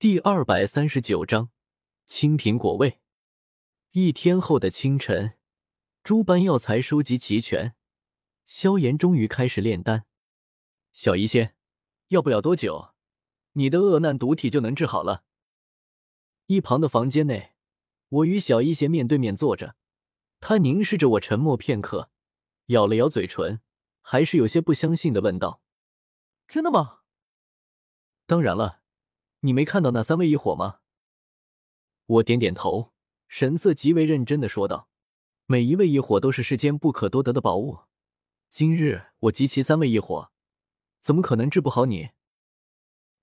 第二百三十九章青苹果味。一天后的清晨，诸般药材收集齐全，萧炎终于开始炼丹。小医仙，要不了多久，你的恶难毒体就能治好了。一旁的房间内，我与小医仙面对面坐着，他凝视着我，沉默片刻，咬了咬嘴唇，还是有些不相信的问道：“真的吗？”“当然了。”你没看到那三位异火吗？我点点头，神色极为认真的说道：“每一位异火都是世间不可多得的宝物。今日我集齐三位异火，怎么可能治不好你？”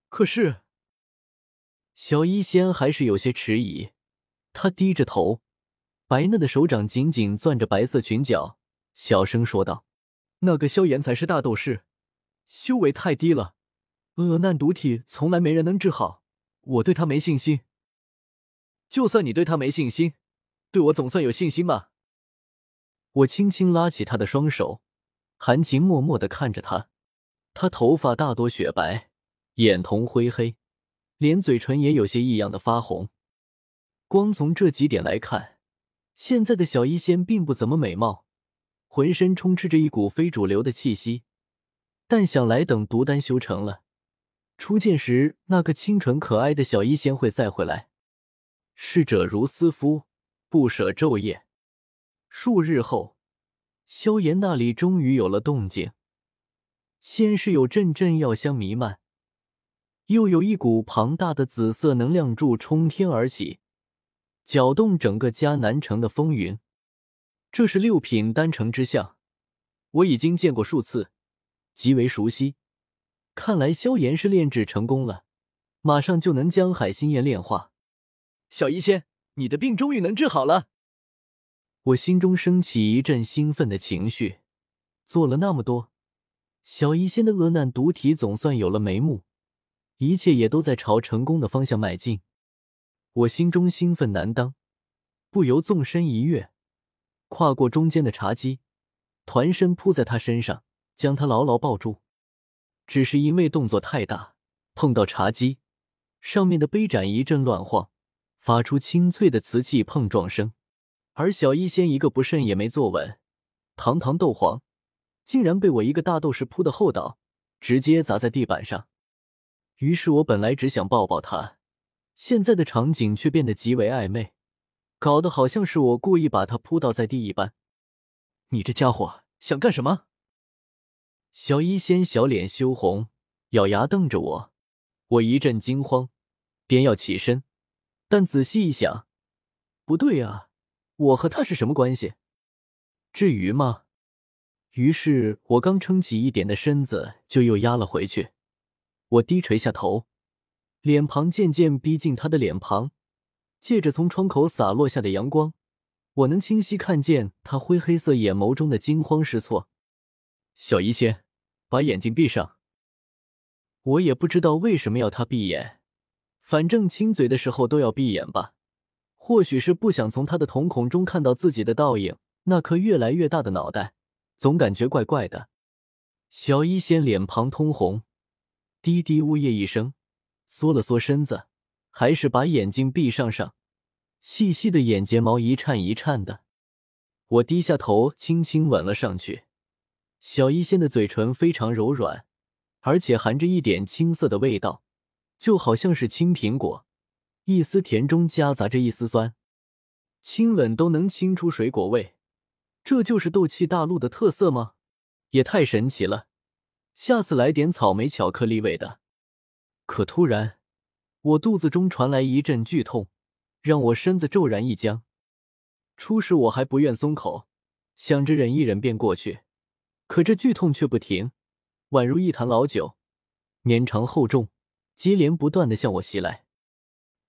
可是，小医仙还是有些迟疑。他低着头，白嫩的手掌紧紧攥着白色裙角，小声说道：“那个萧炎才是大斗士，修为太低了。”恶难毒体从来没人能治好，我对他没信心。就算你对他没信心，对我总算有信心吧？我轻轻拉起他的双手，含情脉脉的看着他。他头发大多雪白，眼瞳灰黑，连嘴唇也有些异样的发红。光从这几点来看，现在的小医仙并不怎么美貌，浑身充斥着一股非主流的气息。但想来，等毒丹修成了。初见时，那个清纯可爱的小医仙会再回来。逝者如斯夫，不舍昼夜。数日后，萧炎那里终于有了动静。先是有阵阵药香弥漫，又有一股庞大的紫色能量柱冲天而起，搅动整个迦南城的风云。这是六品丹城之象，我已经见过数次，极为熟悉。看来萧炎是炼制成功了，马上就能将海心焰炼化。小医仙，你的病终于能治好了。我心中升起一阵兴奋的情绪。做了那么多，小医仙的恶难毒体总算有了眉目，一切也都在朝成功的方向迈进。我心中兴奋难当，不由纵身一跃，跨过中间的茶几，团身扑在他身上，将他牢牢抱住。只是因为动作太大，碰到茶几上面的杯盏一阵乱晃，发出清脆的瓷器碰撞声。而小医仙一个不慎也没坐稳，堂堂斗皇竟然被我一个大斗士扑的后倒，直接砸在地板上。于是我本来只想抱抱他，现在的场景却变得极为暧昧，搞得好像是我故意把他扑倒在地一般。你这家伙想干什么？小医仙小脸羞红，咬牙瞪着我，我一阵惊慌，便要起身，但仔细一想，不对啊，我和他是什么关系？至于吗？于是我刚撑起一点的身子，就又压了回去。我低垂下头，脸庞渐渐逼近他的脸庞，借着从窗口洒落下的阳光，我能清晰看见他灰黑色眼眸中的惊慌失措。小医仙。把眼睛闭上。我也不知道为什么要他闭眼，反正亲嘴的时候都要闭眼吧。或许是不想从他的瞳孔中看到自己的倒影，那颗越来越大的脑袋，总感觉怪怪的。小医仙脸庞通红，低低呜咽一声，缩了缩身子，还是把眼睛闭上上，细细的眼睫毛一颤一颤的。我低下头，轻轻吻了上去。小医仙的嘴唇非常柔软，而且含着一点青涩的味道，就好像是青苹果，一丝甜中夹杂着一丝酸，亲吻都能亲出水果味，这就是斗气大陆的特色吗？也太神奇了！下次来点草莓巧克力味的。可突然，我肚子中传来一阵剧痛，让我身子骤然一僵。初时我还不愿松口，想着忍一忍便过去。可这剧痛却不停，宛如一坛老酒，绵长厚重，接连不断的向我袭来。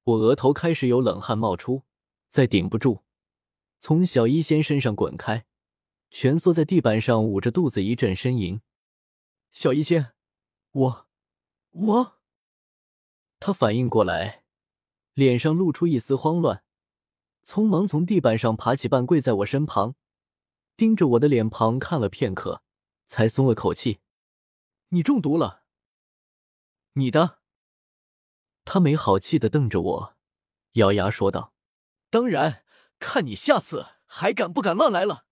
我额头开始有冷汗冒出，再顶不住，从小医仙身上滚开，蜷缩在地板上，捂着肚子一阵呻吟。小医仙，我，我……他反应过来，脸上露出一丝慌乱，匆忙从地板上爬起，半跪在我身旁，盯着我的脸庞看了片刻。才松了口气，你中毒了。你的。他没好气的瞪着我，咬牙说道：“当然，看你下次还敢不敢乱来了。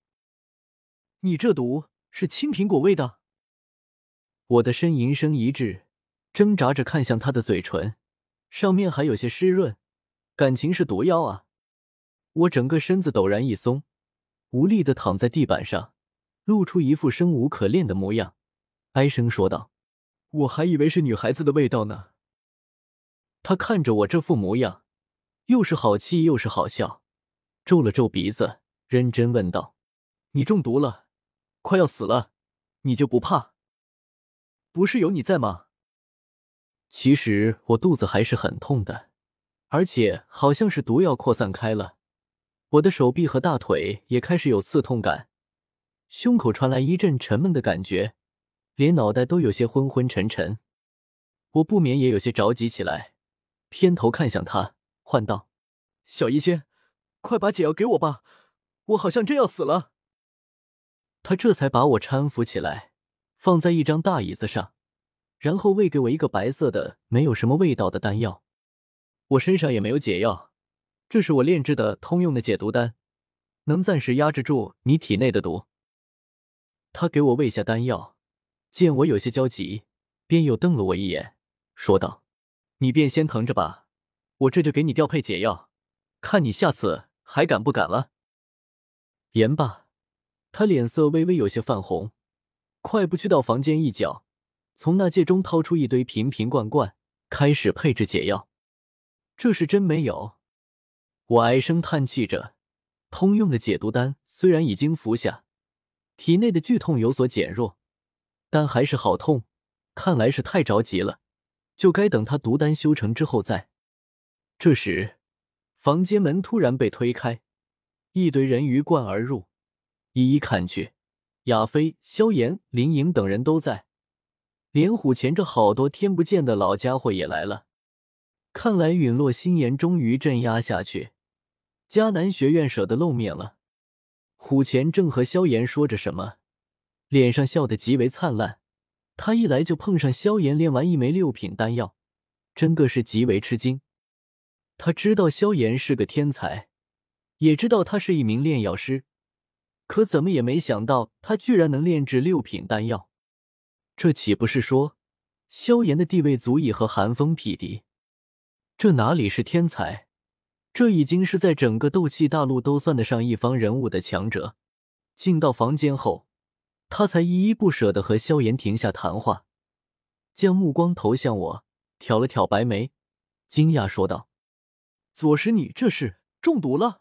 你这毒是青苹果味的。”我的呻吟声一滞，挣扎着看向他的嘴唇，上面还有些湿润，感情是毒药啊！我整个身子陡然一松，无力的躺在地板上，露出一副生无可恋的模样，哀声说道：“我还以为是女孩子的味道呢。”他看着我这副模样，又是好气又是好笑，皱了皱鼻子，认真问道：“你中毒了，快要死了，你就不怕？不是有你在吗？”其实我肚子还是很痛的，而且好像是毒药扩散开了，我的手臂和大腿也开始有刺痛感，胸口传来一阵沉闷的感觉，连脑袋都有些昏昏沉沉，我不免也有些着急起来。偏头看向他，唤道：“小医仙，快把解药给我吧，我好像真要死了。”他这才把我搀扶起来，放在一张大椅子上，然后喂给我一个白色的、没有什么味道的丹药。我身上也没有解药，这是我炼制的通用的解毒丹，能暂时压制住你体内的毒。他给我喂下丹药，见我有些焦急，便又瞪了我一眼，说道。你便先疼着吧，我这就给你调配解药，看你下次还敢不敢了。言罢，他脸色微微有些泛红，快步去到房间一角，从那戒中掏出一堆瓶瓶罐罐，开始配置解药。这是真没有，我唉声叹气着。通用的解毒丹虽然已经服下，体内的剧痛有所减弱，但还是好痛，看来是太着急了。就该等他毒丹修成之后再。这时，房间门突然被推开，一堆人鱼贯而入。一一看去，亚飞、萧炎、林颖等人都在，连虎钳这好多天不见的老家伙也来了。看来陨落心炎终于镇压下去，迦南学院舍得露面了。虎钳正和萧炎说着什么，脸上笑得极为灿烂。他一来就碰上萧炎炼完一枚六品丹药，真个是极为吃惊。他知道萧炎是个天才，也知道他是一名炼药师，可怎么也没想到他居然能炼制六品丹药。这岂不是说萧炎的地位足以和寒风匹敌？这哪里是天才，这已经是在整个斗气大陆都算得上一方人物的强者。进到房间后。他才依依不舍的和萧炎停下谈话，将目光投向我，挑了挑白眉，惊讶说道：“左师，你这是中毒了？”